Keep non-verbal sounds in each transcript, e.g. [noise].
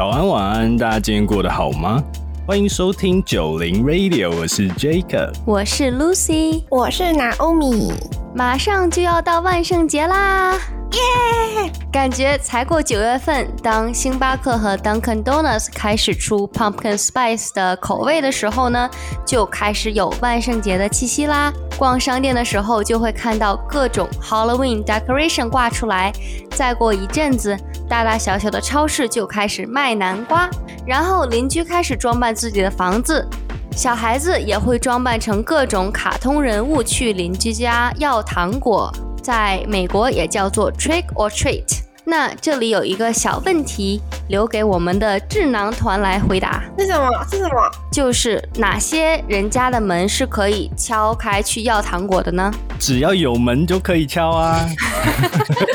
早安，晚安，大家今天过得好吗？欢迎收听九零 Radio，我是 Jacob，我是 Lucy，我是 Naomi。马上就要到万圣节啦！耶！感觉才过九月份，当星巴克和 Dunkin' Donuts 开始出 Pumpkin Spice 的口味的时候呢，就开始有万圣节的气息啦。逛商店的时候就会看到各种 Halloween decoration 挂出来。再过一阵子，大大小小的超市就开始卖南瓜，然后邻居开始装扮自己的房子，小孩子也会装扮成各种卡通人物去邻居家要糖果。在美国也叫做 trick or treat。那这里有一个小问题，留给我们的智囊团来回答。是什么？是什么？就是哪些人家的门是可以敲开去要糖果的呢？只要有门就可以敲啊。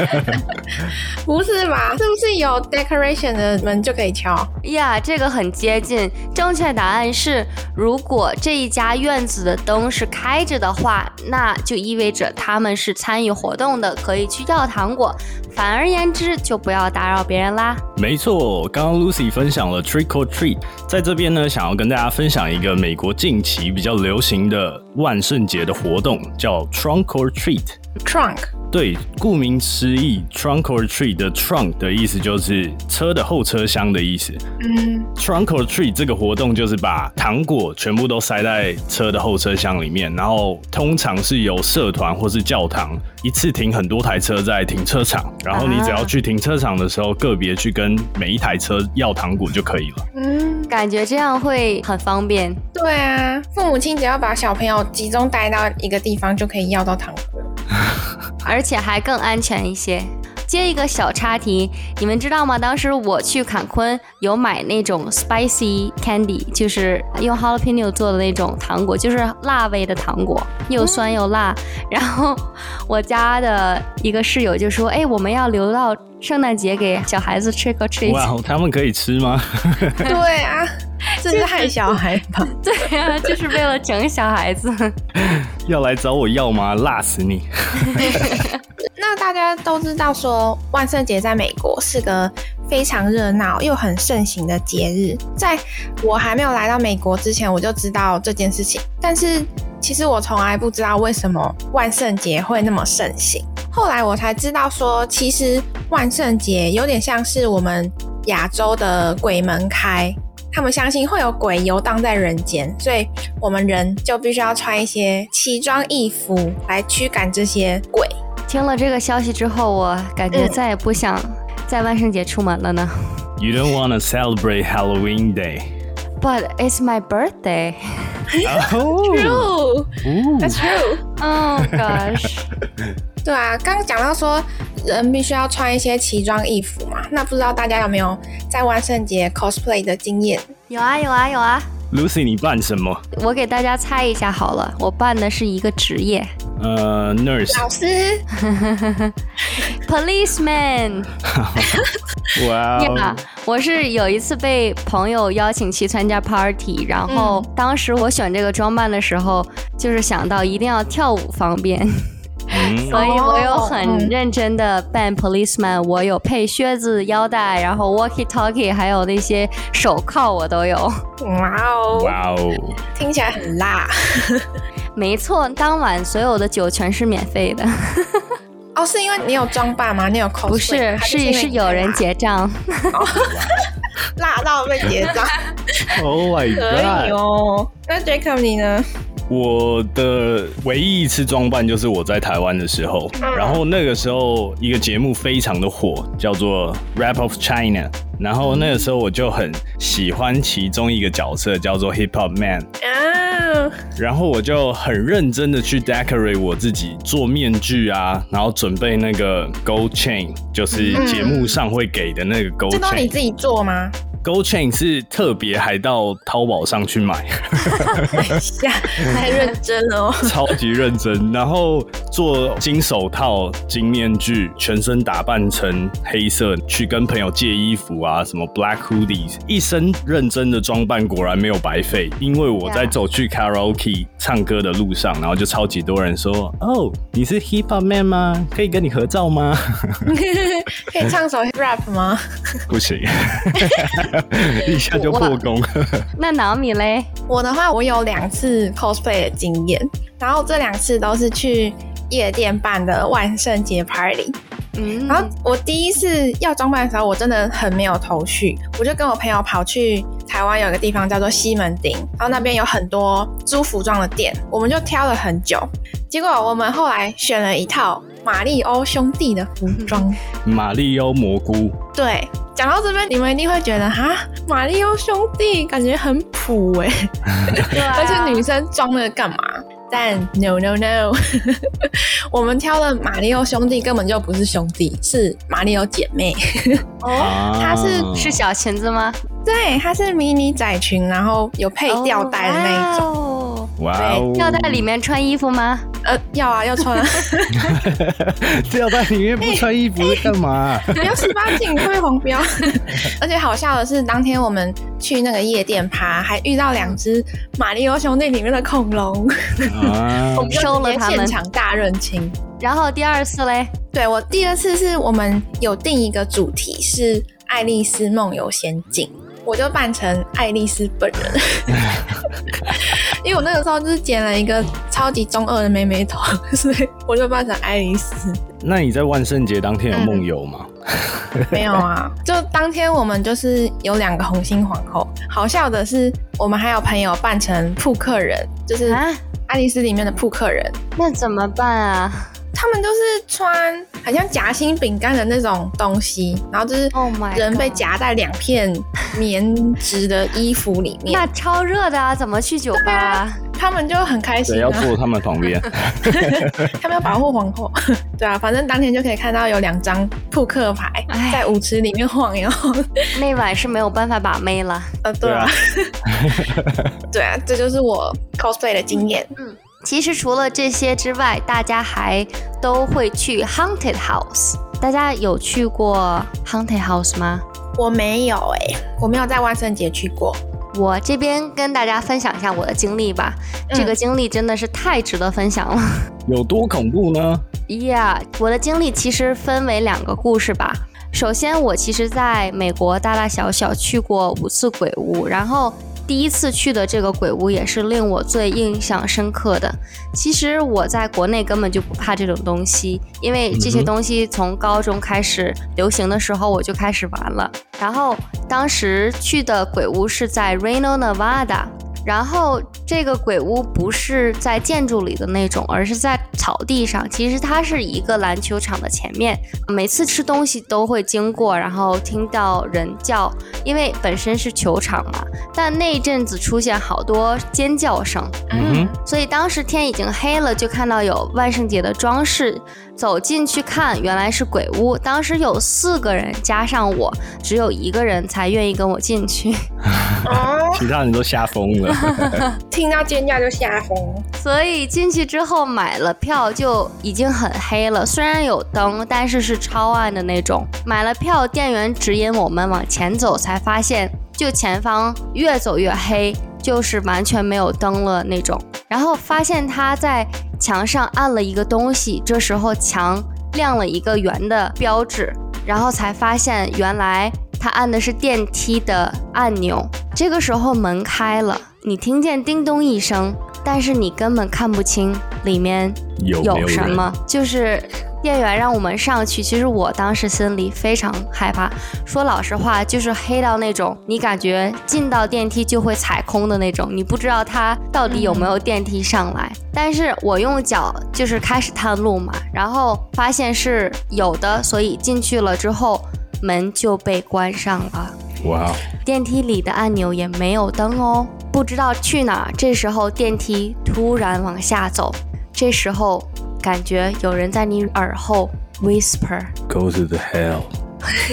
[laughs] 不是吧？是不是有 decoration 的门就可以敲？呀，这个很接近。正确答案是，如果这一家院子的灯是开着的话，那就意味着他们是参与活动的，可以去要糖果。反而言之，就不要打扰别人啦。没错，刚刚 Lucy 分享了 Trick or Treat，在这边呢，想要跟大家分享一个美国近期比较流行的万圣节的活动，叫 Trunk or Treat。Trunk，对，顾名思义，trunk or tree 的 trunk 的意思就是车的后车厢的意思。嗯，trunk or tree 这个活动就是把糖果全部都塞在车的后车厢里面，然后通常是由社团或是教堂一次停很多台车在停车场，然后你只要去停车场的时候，个别去跟每一台车要糖果就可以了。嗯，感觉这样会很方便。对啊，父母亲只要把小朋友集中带到一个地方，就可以要到糖果。而且还更安全一些。接一个小插题，你们知道吗？当时我去坎昆有买那种 spicy candy，就是用 jalapeno 做的那种糖果，就是辣味的糖果，又酸又辣。然后我家的一个室友就说：“哎，我们要留到圣诞节给小孩子吃个 treat。”哇，他们可以吃吗？[laughs] [laughs] 对啊，[laughs] 这是害小孩吧？[laughs] 对啊，就是为了整小孩子。[laughs] 要来找我要吗？辣死你！那大家都知道说，万圣节在美国是个非常热闹又很盛行的节日。在我还没有来到美国之前，我就知道这件事情。但是其实我从来不知道为什么万圣节会那么盛行。后来我才知道说，其实万圣节有点像是我们亚洲的鬼门开。他们相信会有鬼游荡在人间，所以我们人就必须要穿一些奇装异服来驱赶这些鬼。听了这个消息之后，我感觉再也不想在万圣节出门了呢。You don't want to celebrate Halloween Day, but it's my birthday. Oh, True, that's true. Oh gosh. 对啊，刚刚讲到说人必须要穿一些奇装异服嘛，那不知道大家有没有在万圣节 cosplay 的经验？有啊，有啊，有啊。Lucy，你扮什么？我给大家猜一下好了，我扮的是一个职业。呃，nurse。老师。[laughs] Policeman。[laughs] 哇。[laughs] 我是有一次被朋友邀请去参加 party，然后当时我选这个装扮的时候，就是想到一定要跳舞方便。所以我有很认真的扮 policeman，我有配靴子、腰带，然后 walkie talkie，还有那些手铐我都有。哇哦，哇哦，听起来很辣。[laughs] 没错，当晚所有的酒全是免费的。[laughs] 哦，是因为你有装扮吗？你有 cos？不是，是是有人结账。[laughs] 辣到被结账。Oh my god！哦，那 Jacob 你呢？我的唯一一次装扮就是我在台湾的时候，然后那个时候一个节目非常的火，叫做 Rap of China，然后那个时候我就很喜欢其中一个角色叫做 Hip Hop Man，然后我就很认真的去 decorate 我自己，做面具啊，然后准备那个 gold chain，就是节目上会给的那个 gold chain，这都你自己做吗？Gold Chain 是特别还到淘宝上去买，太认真了哦，[laughs] 超级认真。然后做金手套、金面具，全身打扮成黑色，去跟朋友借衣服啊，什么 Black Hoodies，一身认真的装扮，果然没有白费。因为我在走去 Karaoke 唱歌的路上，然后就超级多人说：“哦，你是 Hip Hop Man 吗？可以跟你合照吗？[laughs] 可以唱首 rap 吗？” [laughs] 不行。[laughs] 一下就破功。[laughs] 那脑米嘞？我的话，我有两次 cosplay 的经验，然后这两次都是去夜店办的万圣节 party。嗯，然后我第一次要装扮的时候，我真的很没有头绪，我就跟我朋友跑去台湾有个地方叫做西门町，然后那边有很多租服装的店，我们就挑了很久，结果我们后来选了一套马里欧兄弟的服装。马里欧蘑菇。对。讲到这边，你们一定会觉得哈，马里奥兄弟感觉很普哎，而且女生装那个干嘛？但 no no no，[laughs] 我们挑的马里奥兄弟根本就不是兄弟，是马里奥姐妹。哦，她是是小裙子吗？对，它是迷你窄裙，然后有配吊带的那一种。哇哦！要在里面穿衣服吗？呃，要啊，要穿。这要在里面不穿衣服干嘛？不要十八禁，会黄标。[laughs] 而且好笑的是，当天我们去那个夜店趴，还遇到两只马里奥兄弟里面的恐龙。我们收了他们，现场大认亲。然后第二次嘞？对我第二次是我们有定一个主题是《爱丽丝梦游仙境》。我就扮成爱丽丝本人，[laughs] 因为我那个时候就是剪了一个超级中二的妹妹头，[laughs] 所以我就扮成爱丽丝。那你在万圣节当天有梦游吗？[laughs] 没有啊，就当天我们就是有两个红心皇后。好笑的是，我们还有朋友扮成扑克人，就是爱丽丝里面的扑克人。那怎么办啊？他们都是穿很像夹心饼干的那种东西，然后就是人被夹在两片棉质的衣服里面。那超热的啊，怎么去酒吧？他们就很开心。要坐他们旁边。[laughs] 他们要保护皇后。[laughs] 对啊，反正当天就可以看到有两张扑克牌在舞池里面晃悠。那晚是没有办法把妹了。呃，对啊。对啊，[laughs] 这就是我 cosplay 的经验。嗯。其实除了这些之外，大家还都会去 haunted house。大家有去过 haunted house 吗？我没有哎，我没有在万圣节去过。我这边跟大家分享一下我的经历吧。这个经历真的是太值得分享了。有多恐怖呢？Yeah，我的经历其实分为两个故事吧。首先，我其实在美国大大小小去过五次鬼屋，然后。第一次去的这个鬼屋也是令我最印象深刻的。其实我在国内根本就不怕这种东西，因为这些东西从高中开始流行的时候我就开始玩了。然后当时去的鬼屋是在 Reno Nevada。然后这个鬼屋不是在建筑里的那种，而是在草地上。其实它是一个篮球场的前面。每次吃东西都会经过，然后听到人叫，因为本身是球场嘛。但那阵子出现好多尖叫声，嗯，所以当时天已经黑了，就看到有万圣节的装饰。走进去看，原来是鬼屋。当时有四个人加上我，只有一个人才愿意跟我进去，[laughs] 其他人都吓疯了。[laughs] 听到尖叫就吓疯。所以进去之后买了票就已经很黑了，虽然有灯，但是是超暗的那种。买了票，店员指引我们往前走，才发现就前方越走越黑，就是完全没有灯了那种。然后发现他在。墙上按了一个东西，这时候墙亮了一个圆的标志，然后才发现原来他按的是电梯的按钮。这个时候门开了，你听见叮咚一声，但是你根本看不清里面有什么，就是。店员让我们上去，其实我当时心里非常害怕。说老实话，就是黑到那种，你感觉进到电梯就会踩空的那种，你不知道它到底有没有电梯上来。但是我用脚就是开始探路嘛，然后发现是有的，所以进去了之后，门就被关上了。哇！电梯里的按钮也没有灯哦，不知道去哪。这时候电梯突然往下走，这时候。感觉有人在你耳后 whisper，go to the hell，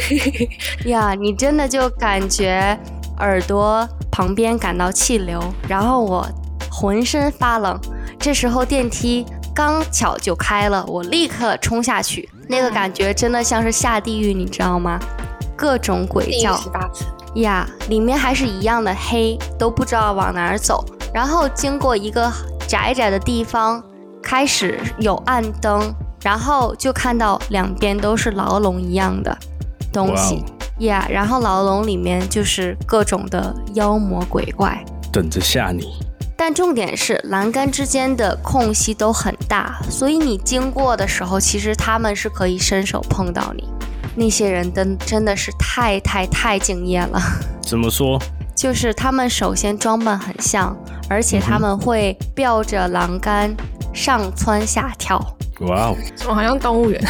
[laughs] 呀，你真的就感觉耳朵旁边感到气流，然后我浑身发冷。这时候电梯刚巧就开了，我立刻冲下去，那个感觉真的像是下地狱，你知道吗？各种鬼叫呀，里面还是一样的黑，都不知道往哪儿走。然后经过一个窄窄的地方，开始有暗灯，然后就看到两边都是牢笼一样的东西呀。然后牢笼里面就是各种的妖魔鬼怪，等着吓你。但重点是栏杆之间的空隙都很大，所以你经过的时候，其实他们是可以伸手碰到你。那些人真真的是太太太敬业了。怎么说？就是他们首先装扮很像，而且他们会吊着栏杆上蹿下跳。哇哦，怎么好像动物园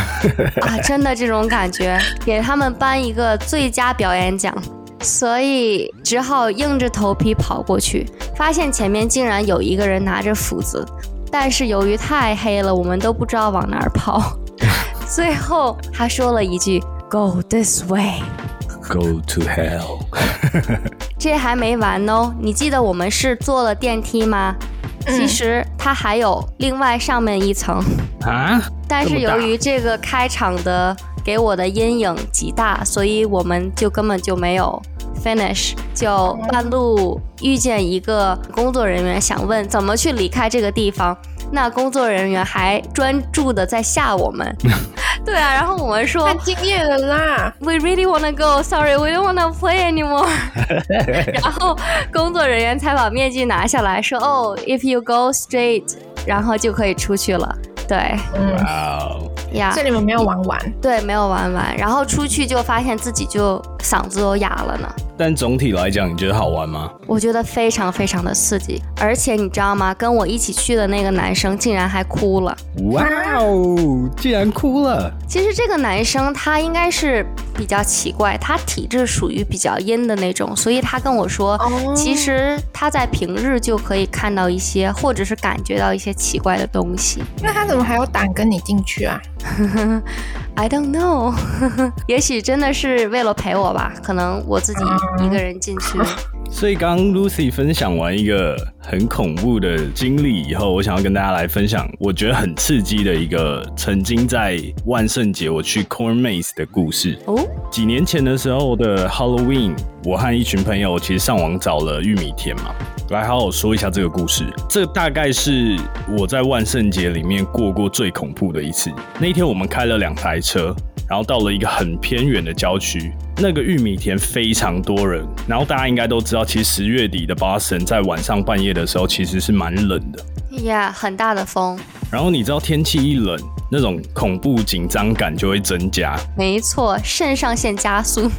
[laughs] 啊？真的这种感觉，给他们颁一个最佳表演奖。所以只好硬着头皮跑过去，发现前面竟然有一个人拿着斧子，但是由于太黑了，我们都不知道往哪儿跑。[laughs] 最后他说了一句：“Go this way, go to hell。[laughs] ”这还没完哦！你记得我们是坐了电梯吗？其实它还有另外上面一层啊。但是由于这个开场的给我的阴影极大，所以我们就根本就没有 finish，就半路遇见一个工作人员，想问怎么去离开这个地方。那工作人员还专注的在吓我们，对啊，然后我们说太敬业了啦，We really wanna go, sorry, we don't wanna play anymore。然后工作人员才把面具拿下来说，哦，If you go straight，然后就可以出去了。对，哇，呀，这你们没有玩完？对，没有玩完，然后出去就发现自己就嗓子都哑了呢。但总体来讲，你觉得好玩吗？我觉得非常非常的刺激，而且你知道吗？跟我一起去的那个男生竟然还哭了！哇哦，竟然哭了！其实这个男生他应该是比较奇怪，他体质属于比较阴的那种，所以他跟我说，其实他在平日就可以看到一些，或者是感觉到一些奇怪的东西。那他怎么还有胆跟你进去啊 [laughs]？I don't know，[laughs] 也许真的是为了陪我吧，可能我自己一个人进去。[laughs] 所以刚刚 Lucy 分享完一个很恐怖的经历以后，我想要跟大家来分享，我觉得很刺激的一个曾经在万圣节我去 Corn Maze 的故事。哦，几年前的时候的 Halloween，我和一群朋友其实上网找了玉米田嘛，来好好说一下这个故事。这大概是我在万圣节里面过过最恐怖的一次。那一天我们开了两台车。然后到了一个很偏远的郊区，那个玉米田非常多人。然后大家应该都知道，其实十月底的 Boston 在晚上半夜的时候其实是蛮冷的。呀，很大的风。然后你知道天气一冷，那种恐怖紧张感就会增加。没错，肾上腺加速。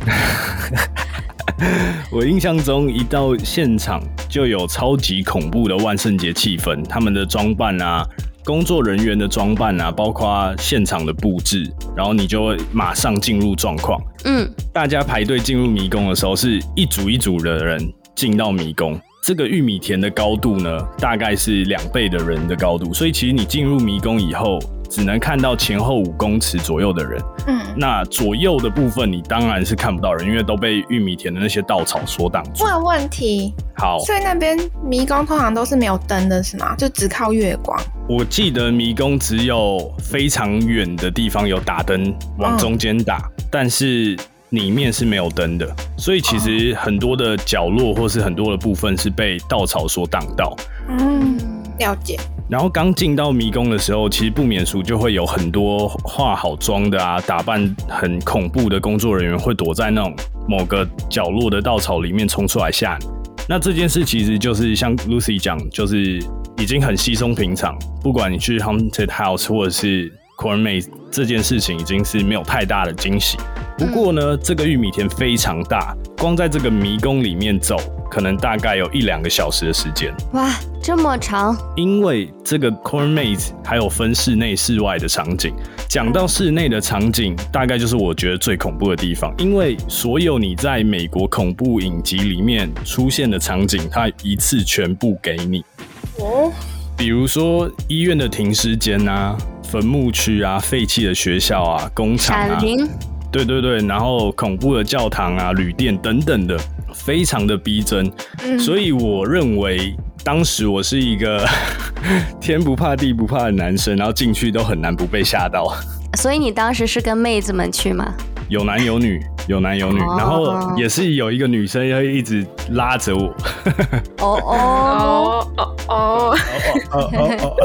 [laughs] 我印象中一到现场就有超级恐怖的万圣节气氛，他们的装扮啊。工作人员的装扮啊，包括现场的布置，然后你就会马上进入状况。嗯，大家排队进入迷宫的时候，是一组一组的人进到迷宫。这个玉米田的高度呢，大概是两倍的人的高度，所以其实你进入迷宫以后。只能看到前后五公尺左右的人，嗯，那左右的部分你当然是看不到人，因为都被玉米田的那些稻草所挡住。问问题，好，所以那边迷宫通常都是没有灯的，是吗？就只靠月光。我记得迷宫只有非常远的地方有打灯往中间打，但是里面是没有灯的，所以其实很多的角落或是很多的部分是被稻草所挡到。嗯，了解。然后刚进到迷宫的时候，其实不免俗就会有很多化好妆的啊，打扮很恐怖的工作人员会躲在那种某个角落的稻草里面冲出来吓你。那这件事其实就是像 Lucy 讲，就是已经很稀松平常。不管你去 Haunted House 或者是 Corn Maze，这件事情已经是没有太大的惊喜。不过呢，这个玉米田非常大，光在这个迷宫里面走。可能大概有一两个小时的时间，哇，这么长！因为这个 Corn Maze 还有分室内、室外的场景。讲到室内的场景，大概就是我觉得最恐怖的地方，因为所有你在美国恐怖影集里面出现的场景，它一次全部给你。哦，比如说医院的停尸间啊、坟墓区啊、废弃的学校啊、工厂啊。对对对，然后恐怖的教堂啊、旅店等等的，非常的逼真。所以我认为当时我是一个 [laughs] 天不怕地不怕的男生，然后进去都很难不被吓到。所以你当时是跟妹子们去吗？有男有女，有男有女，然后也是有一个女生要一直拉着我。哦哦哦哦哦哦哦！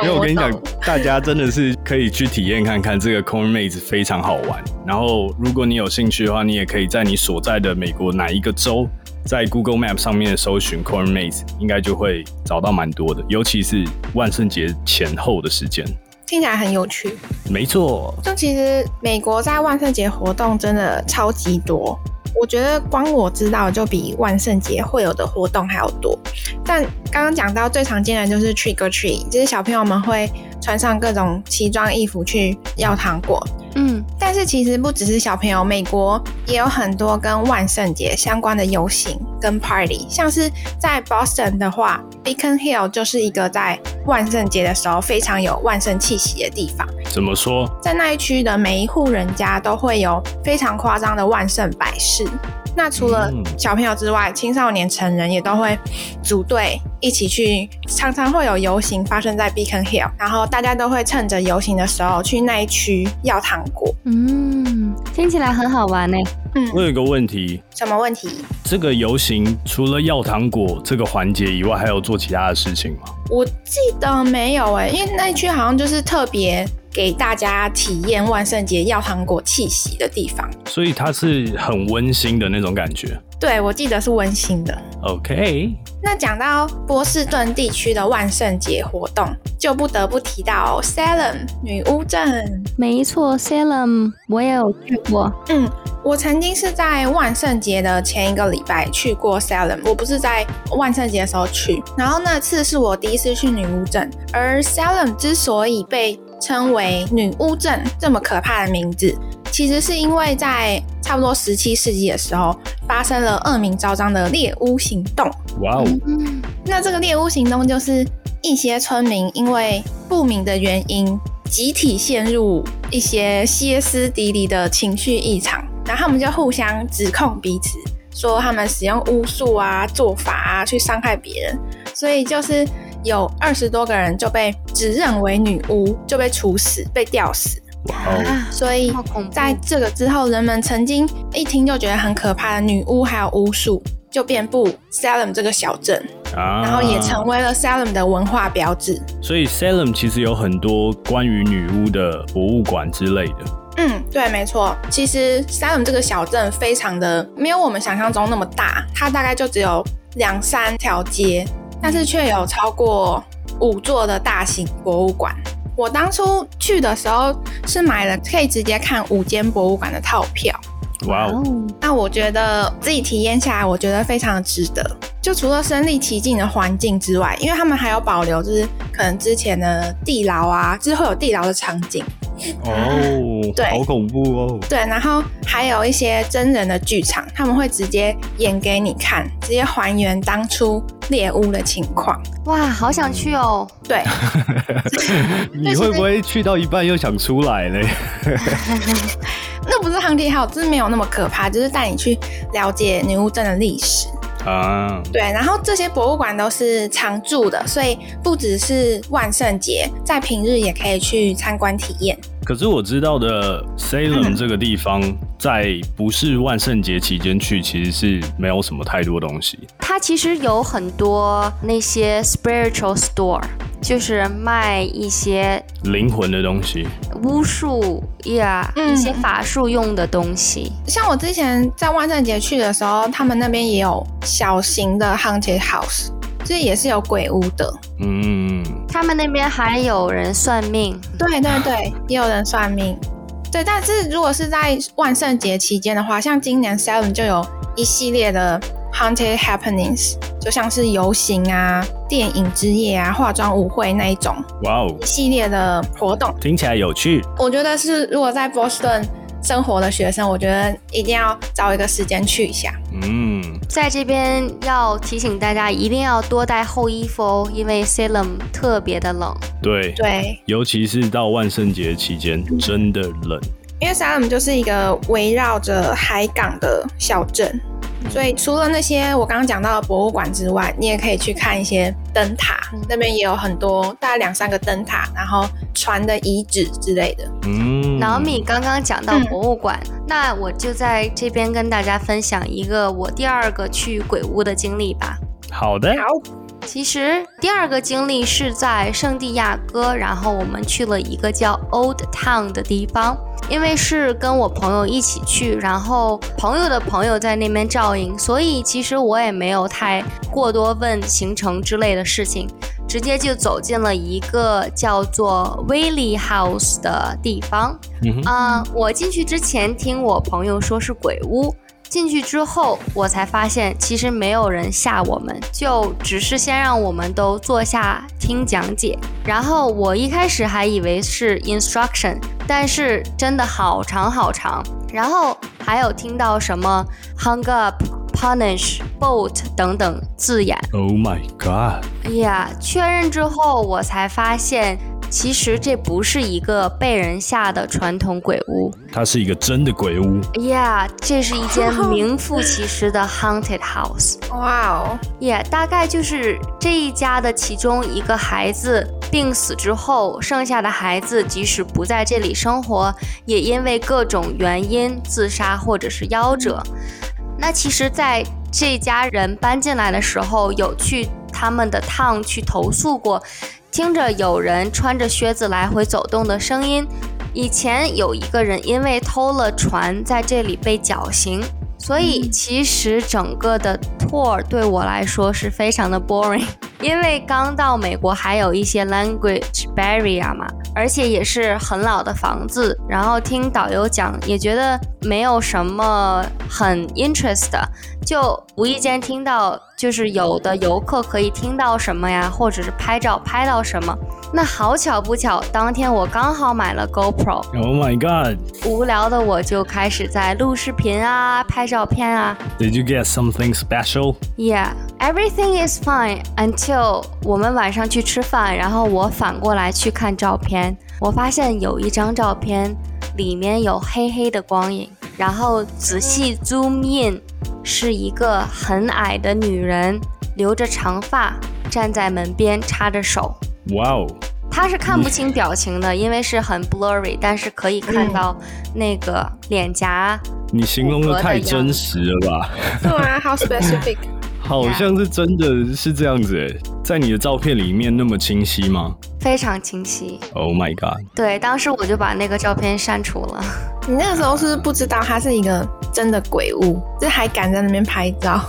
[laughs] 因为我跟你讲，大家真的是可以去体验看看这个 Corn Maze 非常好玩。然后如果你有兴趣的话，你也可以在你所在的美国哪一个州，在 Google Map 上面搜寻 Corn Maze，应该就会找到蛮多的，尤其是万圣节前后的时间。听起来很有趣，没错。就其实美国在万圣节活动真的超级多，我觉得光我知道就比万圣节会有的活动还要多。但刚刚讲到最常见的就是 trick or treat，就是小朋友们会穿上各种奇装异服去要糖果。嗯，但是其实不只是小朋友，美国也有很多跟万圣节相关的游行跟 party，像是在 Boston 的话，Beacon Hill 就是一个在万圣节的时候非常有万圣气息的地方。怎么说？在那一区的每一户人家都会有非常夸张的万圣摆饰。那除了小朋友之外，青少年、成人也都会组队一起去，常常会有游行发生在 Beacon Hill，然后大家都会趁着游行的时候去那一区要糖果。嗯，听起来很好玩呢。嗯，我有一个问题，什么问题？这个游行除了要糖果这个环节以外，还有做其他的事情吗？我记得没有哎，因为那一区好像就是特别。给大家体验万圣节要糖果气息的地方，所以它是很温馨的那种感觉。对，我记得是温馨的。OK，那讲到波士顿地区的万圣节活动，就不得不提到 Salem 女巫镇。没错，Salem 我也有去过。嗯，我曾经是在万圣节的前一个礼拜去过 Salem，我不是在万圣节的时候去。然后那次是我第一次去女巫镇，而 Salem 之所以被称为女巫镇这么可怕的名字，其实是因为在差不多十七世纪的时候，发生了恶名昭彰的猎巫行动。哇哦！那这个猎巫行动就是一些村民因为不明的原因，集体陷入一些歇斯底里的情绪异常，然后他们就互相指控彼此，说他们使用巫术啊、做法啊去伤害别人，所以就是。有二十多个人就被指认为女巫，就被处死、被吊死。哇！所以在这个之后，人们曾经一听就觉得很可怕的女巫还有巫术，就遍布 Salem 这个小镇，然后也成为了 Salem 的文化标志。所以 Salem 其实有很多关于女巫的博物馆之类的。嗯，对，没错。其实 Salem 这个小镇非常的没有我们想象中那么大，它大概就只有两三条街。但是却有超过五座的大型博物馆。我当初去的时候是买了可以直接看五间博物馆的套票。哇哦！那我觉得自己体验下来，我觉得非常值得。就除了身临其境的环境之外，因为他们还有保留，就是可能之前的地牢啊，就是会有地牢的场景。哦，对，好恐怖哦。对，然后还有一些真人的剧场，他们会直接演给你看，直接还原当初猎巫的情况。哇，好想去哦。对，[laughs] [laughs] 你会不会去到一半又想出来嘞？那不是航天号，就是没有那么可怕，就是带你去了解女巫镇的历史。啊，对，然后这些博物馆都是常驻的，所以不只是万圣节，在平日也可以去参观体验。可是我知道的，Salem [laughs] 这个地方在不是万圣节期间去，其实是没有什么太多东西。它其实有很多那些 spiritual store。就是卖一些灵魂的东西，巫术呀，一些法术用的东西。像我之前在万圣节去的时候，他们那边也有小型的 haunted house，这也是有鬼屋的。嗯，他们那边还有人算命，对对对，也有人算命。对，但是如果是在万圣节期间的话，像今年 Seven 就有一系列的。Haunted happenings 就像是游行啊、电影之夜啊、化妆舞会那一种，哇哦，一系列的活动，听起来有趣。我觉得是，如果在波士顿生活的学生，我觉得一定要找一个时间去一下。嗯，在这边要提醒大家，一定要多带厚衣服哦，因为 Salem 特别的冷。对对，尤其是到万圣节期间，真的冷。因为 Salem 就是一个围绕着海港的小镇。所以除了那些我刚刚讲到的博物馆之外，你也可以去看一些灯塔，那边也有很多大概两三个灯塔，然后船的遗址之类的。嗯，老米刚刚讲到博物馆，那我就在这边跟大家分享一个我第二个去鬼屋的经历吧。好的。好。其实第二个经历是在圣地亚哥，然后我们去了一个叫 Old Town 的地方，因为是跟我朋友一起去，然后朋友的朋友在那边照应，所以其实我也没有太过多问行程之类的事情，直接就走进了一个叫做 Willie House 的地方。啊，我进去之前听我朋友说是鬼屋。进去之后，我才发现其实没有人吓我们，就只是先让我们都坐下听讲解。然后我一开始还以为是 instruction，但是真的好长好长。然后还有听到什么 hung up、punish、boat 等等字眼。Oh my god！哎呀，确认之后我才发现。其实这不是一个被人吓的传统鬼屋，它是一个真的鬼屋。Yeah，这是一间名副其实的 [laughs] haunted house。哇哦，Yeah，大概就是这一家的其中一个孩子病死之后，剩下的孩子即使不在这里生活，也因为各种原因自杀或者是夭折。那其实，在这家人搬进来的时候，有去他们的 town 去投诉过。听着有人穿着靴子来回走动的声音，以前有一个人因为偷了船，在这里被绞刑。所以其实整个的 tour 对我来说是非常的 boring，[laughs] 因为刚到美国还有一些 language barrier 嘛，而且也是很老的房子，然后听导游讲也觉得没有什么很 interest 的，就无意间听到就是有的游客可以听到什么呀，或者是拍照拍到什么。那好巧不巧，当天我刚好买了 GoPro。Oh my god！无聊的我就开始在录视频啊，拍照片啊。Did you get something special? Yeah, everything is fine until 我们晚上去吃饭，然后我反过来去看照片，我发现有一张照片里面有黑黑的光影，然后仔细 zoom in，是一个很矮的女人，留着长发，站在门边插着手。哇哦，她是看不清表情的，因为是很 blurry，但是可以看到那个脸颊。你形容的太真实了吧？对啊，how [laughs] specific？好像是真的是这样子诶，在你的照片里面那么清晰吗？非常清晰。Oh my god！对，当时我就把那个照片删除了。你那个时候是不知道它是一个真的鬼物，就还敢在那边拍照。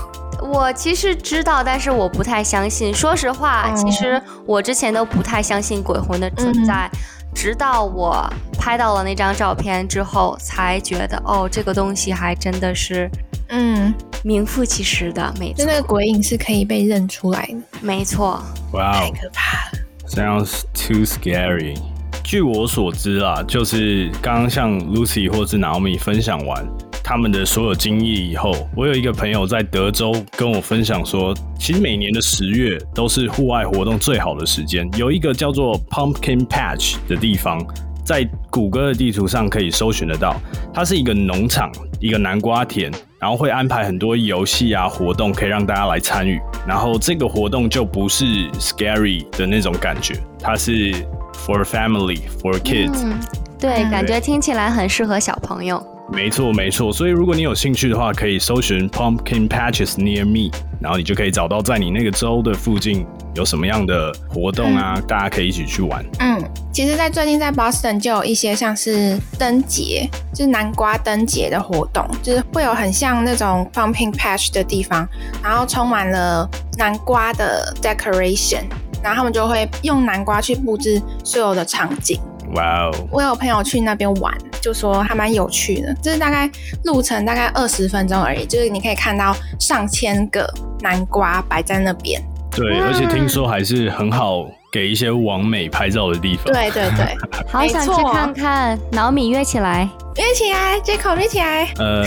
我其实知道，但是我不太相信。说实话，其实我之前都不太相信鬼魂的存在，直到我拍到了那张照片之后，才觉得哦，这个东西还真的是，嗯，名副其实的，没错。那个鬼影是可以被认出来的，没错。哇，太可怕了，Sounds too scary。据我所知啊，就是刚刚像 Lucy 或是 Naomi 分享完。他们的所有经历以后，我有一个朋友在德州跟我分享说，其实每年的十月都是户外活动最好的时间。有一个叫做 Pumpkin Patch 的地方，在谷歌的地图上可以搜寻得到。它是一个农场，一个南瓜田，然后会安排很多游戏啊活动，可以让大家来参与。然后这个活动就不是 scary 的那种感觉，它是 for family for kids。对，感觉听起来很适合小朋友。没错，没错。所以如果你有兴趣的话，可以搜寻 Pumpkin Patches Near Me，然后你就可以找到在你那个州的附近有什么样的活动啊，大家可以一起去玩。嗯，其实，在最近在 Boston 就有一些像是灯节，就是南瓜灯节的活动，就是会有很像那种 Pumpkin Patch 的地方，然后充满了南瓜的 decoration，然后他们就会用南瓜去布置所有的场景。哇哦！我有朋友去那边玩，就说还蛮有趣的。就是大概路程大概二十分钟而已，就是你可以看到上千个南瓜摆在那边。对，而且听说还是很好给一些网美拍照的地方。对对对，[laughs] 好想去看看。脑米约起来。约起来，Jaco 约起来。呃，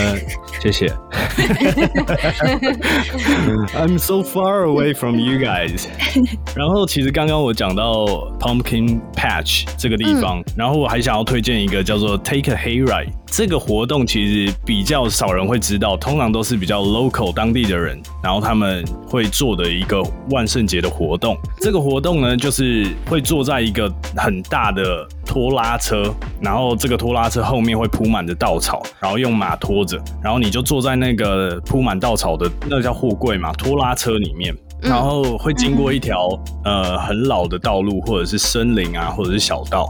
谢谢。[laughs] I'm so far away from you guys。然后其实刚刚我讲到 Pumpkin Patch 这个地方，然后我还想要推荐一个叫做 Take a Hayride 这个活动，其实比较少人会知道，通常都是比较 local 当地的人，然后他们会做的一个万圣节的活动。这个活动呢，就是会坐在一个很大的拖拉车，然后这个拖拉车后面会。铺满的稻草，然后用马拖着，然后你就坐在那个铺满稻草的那个叫货柜嘛，拖拉车里面，然后会经过一条呃很老的道路，或者是森林啊，或者是小道，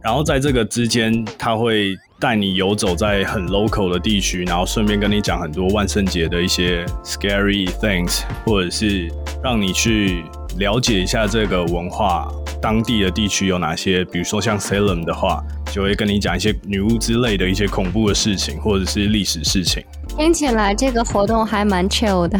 然后在这个之间，他会带你游走在很 local 的地区，然后顺便跟你讲很多万圣节的一些 scary things，或者是让你去了解一下这个文化。当地的地区有哪些？比如说像 Salem 的话，就会跟你讲一些女巫之类的一些恐怖的事情，或者是历史事情。听起来这个活动还蛮 chill 的。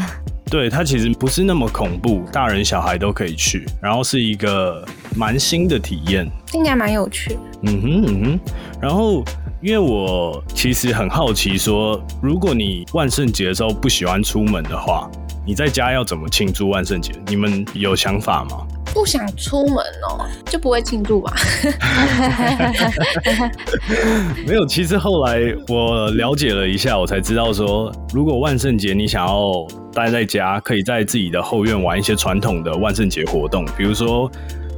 对，它其实不是那么恐怖，大人小孩都可以去，然后是一个蛮新的体验，听起来蛮有趣。嗯哼嗯哼。然后，因为我其实很好奇，说如果你万圣节的时候不喜欢出门的话，你在家要怎么庆祝万圣节？你们有想法吗？不想出门哦，就不会庆祝吧？[laughs] 没有，其实后来我了解了一下，我才知道说，如果万圣节你想要待在家，可以在自己的后院玩一些传统的万圣节活动，比如说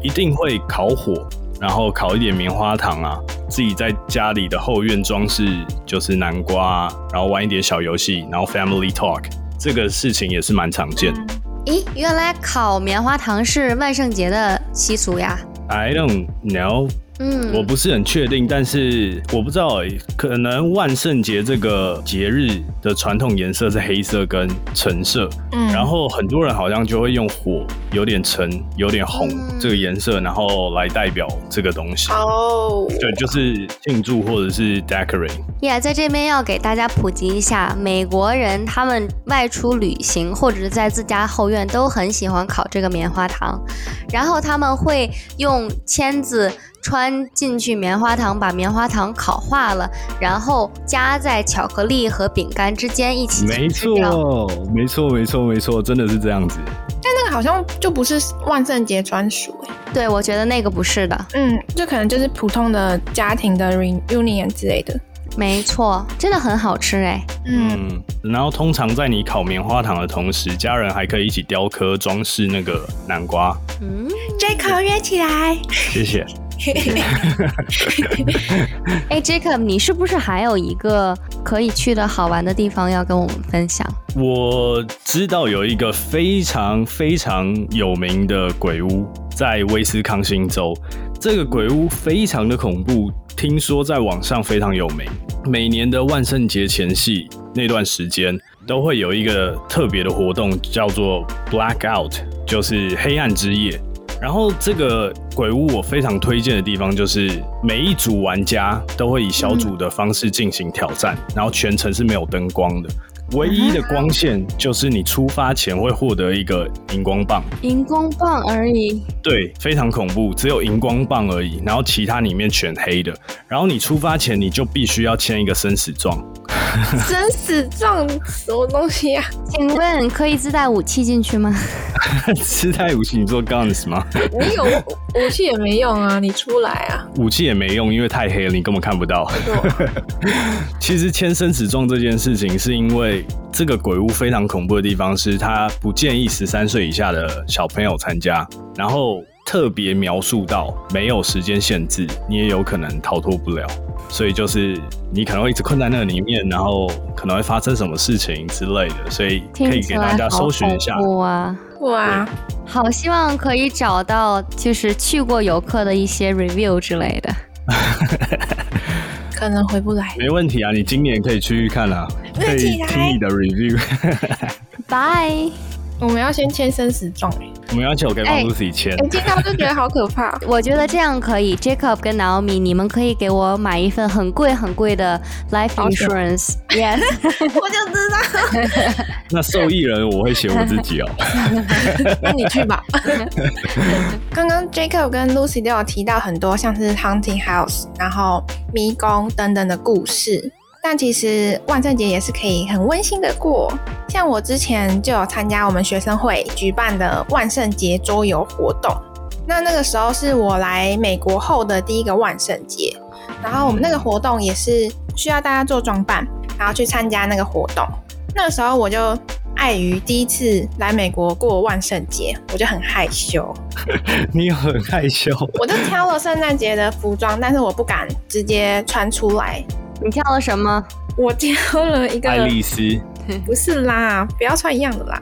一定会烤火，然后烤一点棉花糖啊，自己在家里的后院装饰就是南瓜，然后玩一点小游戏，然后 family talk，这个事情也是蛮常见的。咦，原来烤棉花糖是万圣节的习俗呀？I don't know。嗯，我不是很确定，但是我不知道，可能万圣节这个节日的传统颜色是黑色跟橙色，嗯，然后很多人好像就会用火，有点橙，有点红这个颜色，然后来代表这个东西。哦，对，就是庆祝或者是 decorate。Yeah，在这边要给大家普及一下，美国人他们外出旅行或者是在自家后院都很喜欢烤这个棉花糖，然后他们会用签子。穿进去棉花糖，把棉花糖烤化了，然后夹在巧克力和饼干之间一起没错，没错，没错，没错，真的是这样子。但那个好像就不是万圣节专属哎。对，我觉得那个不是的。嗯，就可能就是普通的家庭的 reunion 之类的。没错，真的很好吃哎。嗯，然后通常在你烤棉花糖的同时，家人还可以一起雕刻装饰那个南瓜。嗯，Jacob 约起来。谢谢。[laughs] 哎，Jacob，你是不是还有一个可以去的好玩的地方要跟我们分享？我知道有一个非常非常有名的鬼屋在威斯康星州，这个鬼屋非常的恐怖，听说在网上非常有名。每年的万圣节前夕那段时间，都会有一个特别的活动，叫做 Blackout，就是黑暗之夜。然后这个鬼屋我非常推荐的地方就是每一组玩家都会以小组的方式进行挑战，然后全程是没有灯光的，唯一的光线就是你出发前会获得一个荧光棒，荧光棒而已。对，非常恐怖，只有荧光棒而已，然后其他里面全黑的。然后你出发前你就必须要签一个生死状。[laughs] 生死状什么东西呀？请问可以自带武器进去吗？[laughs] 自带武器，你做 guns 吗？你有武器也没用啊，你出来啊！武器也没用，因为太黑了，你根本看不到。[laughs] 其实签生死状这件事情，是因为这个鬼屋非常恐怖的地方是，它不建议十三岁以下的小朋友参加，然后特别描述到没有时间限制，你也有可能逃脱不了。所以就是你可能会一直困在那里面，然后可能会发生什么事情之类的，所以可以给大家搜寻一下。哇哇，好希望可以找到就是去过游客的一些 review 之类的。[laughs] 可能回不来。没问题啊，你今年可以去看啊，[laughs] 可以听你的 review。[laughs] Bye。我们要先签生死状我们要求跟 Lucy 签。我听到就觉得好可怕。[laughs] 我觉得这样可以，Jacob 跟 Naomi，你们可以给我买一份很贵很贵的 life insurance。Yes，[laughs] 我就知道。[laughs] 那受益人我会写我自己哦。那你去吧。刚刚 Jacob 跟 Lucy 都有提到很多像是 Hunting House，然后迷宫等等的故事。但其实万圣节也是可以很温馨的过，像我之前就有参加我们学生会举办的万圣节桌游活动。那那个时候是我来美国后的第一个万圣节，然后我们那个活动也是需要大家做装扮，然后去参加那个活动。那个时候我就碍于第一次来美国过万圣节，我就很害羞。[laughs] 你很害羞？我就挑了圣诞节的服装，但是我不敢直接穿出来。你挑了什么？我挑了一个爱丽丝，[laughs] 不是啦，不要穿一样的啦。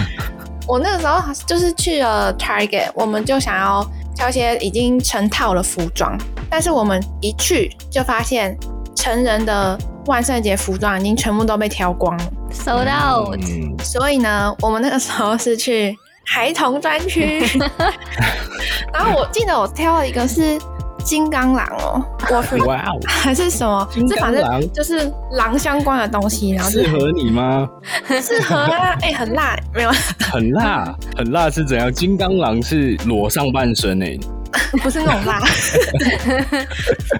[laughs] 我那个时候就是去了 Target，我们就想要挑一些已经成套的服装，但是我们一去就发现成人的万圣节服装已经全部都被挑光了，sold out。所以呢，我们那个时候是去孩童专区，[laughs] 然后我记得我挑了一个是。金刚狼哦，我哇哦，[laughs] 还是什么？这反正就是狼相关的东西，然后适合你吗？[laughs] 适合啊，哎，很辣，没有？很辣，很辣是怎样？金刚狼是裸上半身哎，[laughs] 不是那种辣，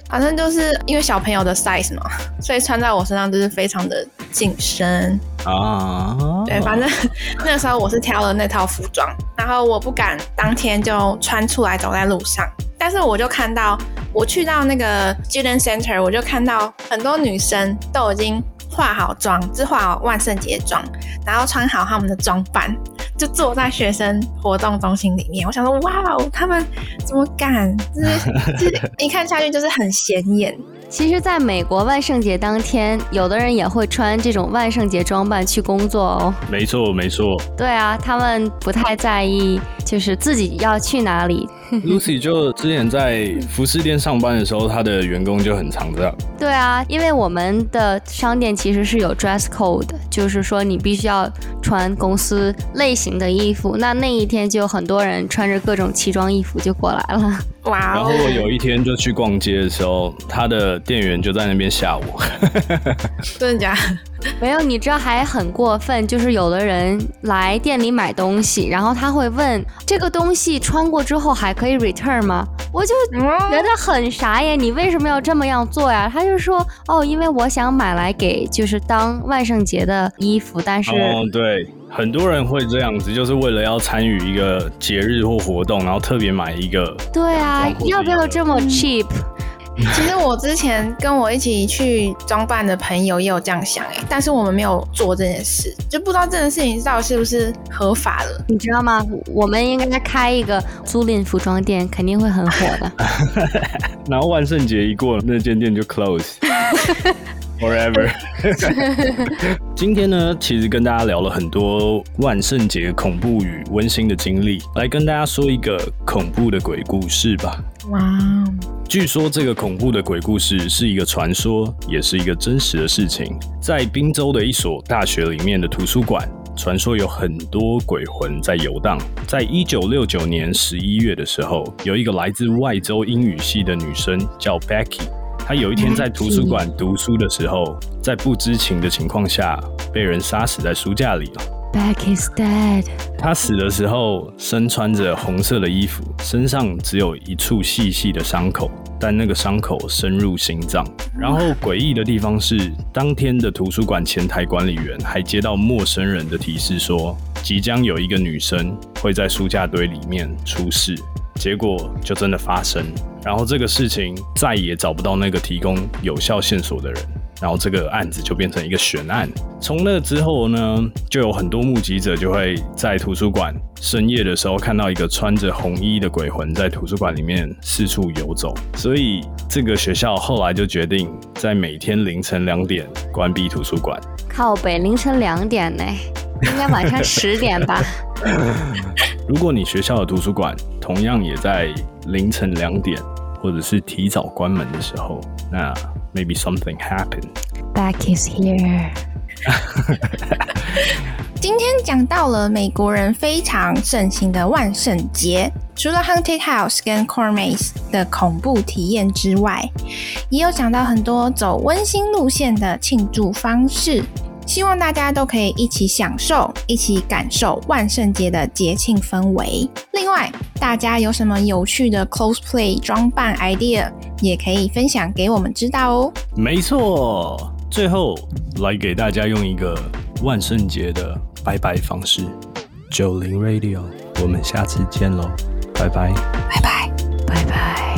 反正就是因为小朋友的 size 嘛，所以穿在我身上就是非常的紧身啊。对，反正 [laughs] 那时候我是挑了那套服装，然后我不敢当天就穿出来走在路上。但是我就看到，我去到那个 student center，我就看到很多女生都已经化好妆，是化好万圣节妆，然后穿好他们的装扮，就坐在学生活动中心里面。我想说，哇哦，他们怎么敢？就是 [laughs] 就是一看下去就是很显眼。其实，在美国万圣节当天，有的人也会穿这种万圣节装扮去工作哦。没错，没错。对啊，他们不太在意，就是自己要去哪里。[laughs] Lucy 就之前在服饰店上班的时候，她的员工就很常这样。对啊，因为我们的商店其实是有 dress code，就是说你必须要穿公司类型的衣服。那那一天就很多人穿着各种奇装异服就过来了。哇！[laughs] 然后我有一天就去逛街的时候，他的店员就在那边吓我。[laughs] 真的假？没有，你知道还很过分，就是有的人来店里买东西，然后他会问这个东西穿过之后还可以 return 吗？我就觉得很傻眼，你为什么要这么样做呀？他就说哦，因为我想买来给就是当万圣节的衣服，但是哦对，很多人会这样子，就是为了要参与一个节日或活动，然后特别买一个。对啊，要不要这么 cheap？[laughs] 其实我之前跟我一起去装扮的朋友也有这样想哎，但是我们没有做这件事，就不知道这件事情到底是不是合法的，你知道吗？我们应该开一个租赁服装店，肯定会很火的。[laughs] 然后万圣节一过，那间店就 close [laughs] forever。今天呢，其实跟大家聊了很多万圣节恐怖与温馨的经历，来跟大家说一个恐怖的鬼故事吧。哇！据说这个恐怖的鬼故事是一个传说，也是一个真实的事情。在宾州的一所大学里面的图书馆，传说有很多鬼魂在游荡。在一九六九年十一月的时候，有一个来自外州英语系的女生叫 Becky，她有一天在图书馆读书的时候，在不知情的情况下被人杀死在书架里了。Beck is dead。他死的时候身穿着红色的衣服，身上只有一处细细的伤口，但那个伤口深入心脏。然后诡异的地方是，当天的图书馆前台管理员还接到陌生人的提示，说即将有一个女生会在书架堆里面出事。结果就真的发生，然后这个事情再也找不到那个提供有效线索的人。然后这个案子就变成一个悬案。从那之后呢，就有很多目击者就会在图书馆深夜的时候看到一个穿着红衣的鬼魂在图书馆里面四处游走。所以这个学校后来就决定在每天凌晨两点关闭图书馆。靠北，凌晨两点呢？应该晚上十点吧？[laughs] 如果你学校的图书馆同样也在凌晨两点，或者是提早关门的时候，那。Maybe something happened. Back is here. 今天讲到了美国人非常盛行的万圣节，除了 Haunted House 跟 Corn Maze 的恐怖体验之外，也有讲到很多走温馨路线的庆祝方式。希望大家都可以一起享受、一起感受万圣节的节庆氛围。另外，大家有什么有趣的 cosplay 装扮 idea，也可以分享给我们知道哦。没错，最后来给大家用一个万圣节的。拜拜方式，九零 Radio，我们下次见喽，拜拜，拜拜，拜拜。